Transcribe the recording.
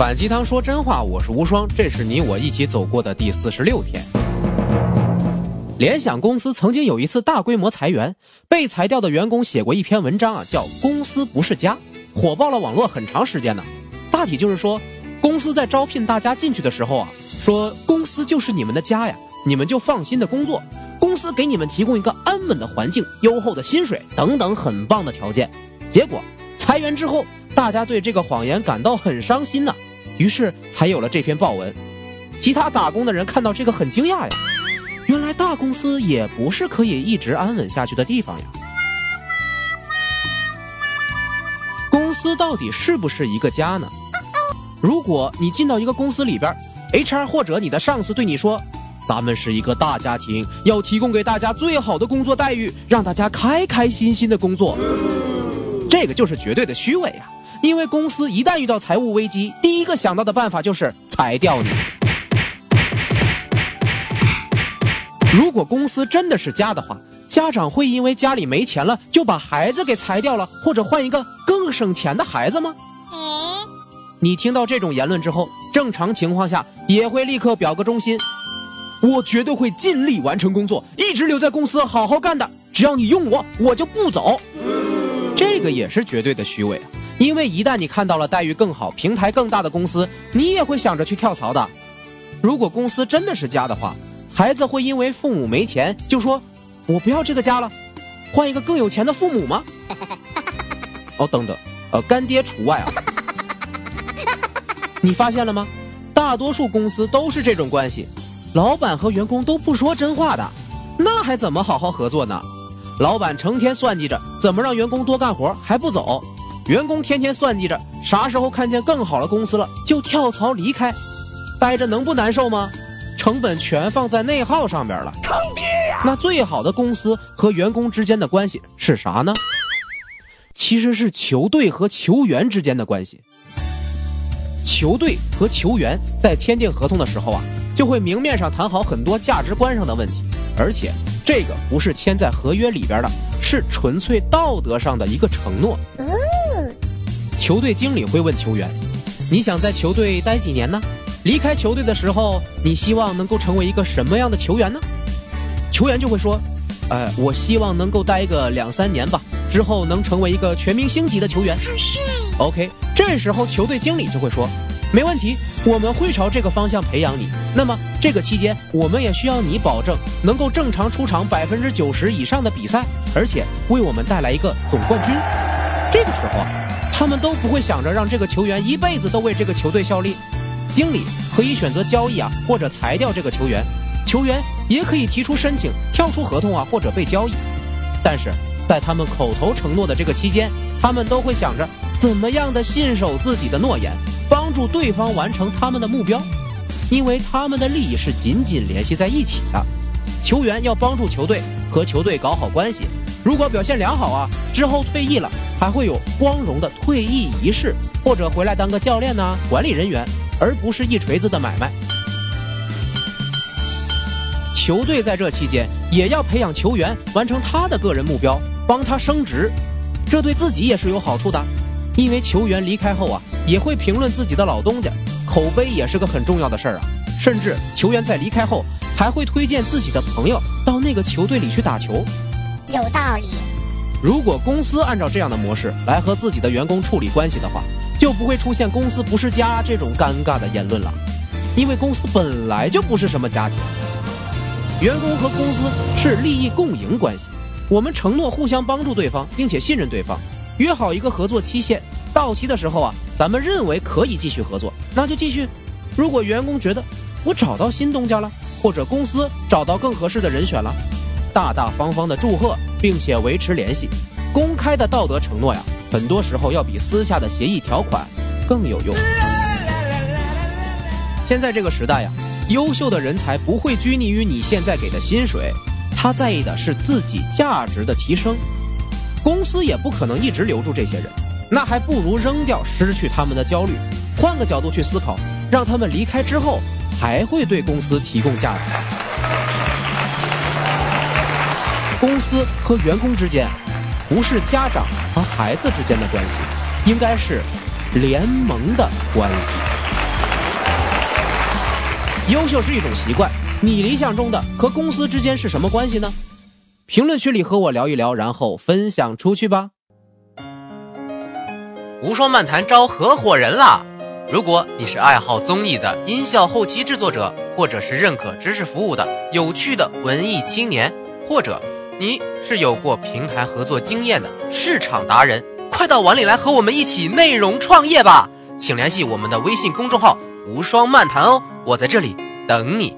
反鸡汤说真话，我是无双，这是你我一起走过的第四十六天。联想公司曾经有一次大规模裁员，被裁掉的员工写过一篇文章啊，叫《公司不是家》，火爆了网络很长时间呢。大体就是说，公司在招聘大家进去的时候啊，说公司就是你们的家呀，你们就放心的工作，公司给你们提供一个安稳的环境、优厚的薪水等等很棒的条件。结果裁员之后，大家对这个谎言感到很伤心呐。于是才有了这篇报文，其他打工的人看到这个很惊讶呀，原来大公司也不是可以一直安稳下去的地方呀。公司到底是不是一个家呢？如果你进到一个公司里边，HR 或者你的上司对你说：“咱们是一个大家庭，要提供给大家最好的工作待遇，让大家开开心心的工作。”这个就是绝对的虚伪呀。因为公司一旦遇到财务危机，第一个想到的办法就是裁掉你。如果公司真的是家的话，家长会因为家里没钱了就把孩子给裁掉了，或者换一个更省钱的孩子吗？你听到这种言论之后，正常情况下也会立刻表个忠心，我绝对会尽力完成工作，一直留在公司好好干的。只要你用我，我就不走。这个也是绝对的虚伪啊。因为一旦你看到了待遇更好、平台更大的公司，你也会想着去跳槽的。如果公司真的是家的话，孩子会因为父母没钱就说：“我不要这个家了，换一个更有钱的父母吗？” 哦，等等，呃，干爹除外啊。你发现了吗？大多数公司都是这种关系，老板和员工都不说真话的，那还怎么好好合作呢？老板成天算计着怎么让员工多干活还不走。员工天天算计着啥时候看见更好的公司了就跳槽离开，待着能不难受吗？成本全放在内耗上边了。坑爹呀！那最好的公司和员工之间的关系是啥呢？其实是球队和球员之间的关系。球队和球员在签订合同的时候啊，就会明面上谈好很多价值观上的问题，而且这个不是签在合约里边的，是纯粹道德上的一个承诺。球队经理会问球员：“你想在球队待几年呢？离开球队的时候，你希望能够成为一个什么样的球员呢？”球员就会说：“呃，我希望能够待个两三年吧，之后能成为一个全明星级的球员。” OK，这时候球队经理就会说：“没问题，我们会朝这个方向培养你。那么这个期间，我们也需要你保证能够正常出场百分之九十以上的比赛，而且为我们带来一个总冠军。”这个时候啊。他们都不会想着让这个球员一辈子都为这个球队效力，经理可以选择交易啊，或者裁掉这个球员，球员也可以提出申请跳出合同啊，或者被交易。但是在他们口头承诺的这个期间，他们都会想着怎么样的信守自己的诺言，帮助对方完成他们的目标，因为他们的利益是紧紧联系在一起的。球员要帮助球队和球队搞好关系。如果表现良好啊，之后退役了，还会有光荣的退役仪式，或者回来当个教练呐，管理人员，而不是一锤子的买卖。球队在这期间也要培养球员，完成他的个人目标，帮他升职，这对自己也是有好处的，因为球员离开后啊，也会评论自己的老东家，口碑也是个很重要的事儿啊。甚至球员在离开后，还会推荐自己的朋友到那个球队里去打球。有道理。如果公司按照这样的模式来和自己的员工处理关系的话，就不会出现“公司不是家”这种尴尬的言论了。因为公司本来就不是什么家庭，员工和公司是利益共赢关系。我们承诺互相帮助对方，并且信任对方，约好一个合作期限，到期的时候啊，咱们认为可以继续合作，那就继续。如果员工觉得我找到新东家了，或者公司找到更合适的人选了。大大方方的祝贺，并且维持联系，公开的道德承诺呀，很多时候要比私下的协议条款更有用。现在这个时代呀，优秀的人才不会拘泥于你现在给的薪水，他在意的是自己价值的提升。公司也不可能一直留住这些人，那还不如扔掉，失去他们的焦虑。换个角度去思考，让他们离开之后，还会对公司提供价值。司和员工之间，不是家长和孩子之间的关系，应该是联盟的关系。优秀是一种习惯，你理想中的和公司之间是什么关系呢？评论区里和我聊一聊，然后分享出去吧。无双漫谈招合伙人啦！如果你是爱好综艺的音效后期制作者，或者是认可知识服务的有趣的文艺青年，或者你是有过平台合作经验的市场达人，快到碗里来和我们一起内容创业吧！请联系我们的微信公众号“无双漫谈”哦，我在这里等你。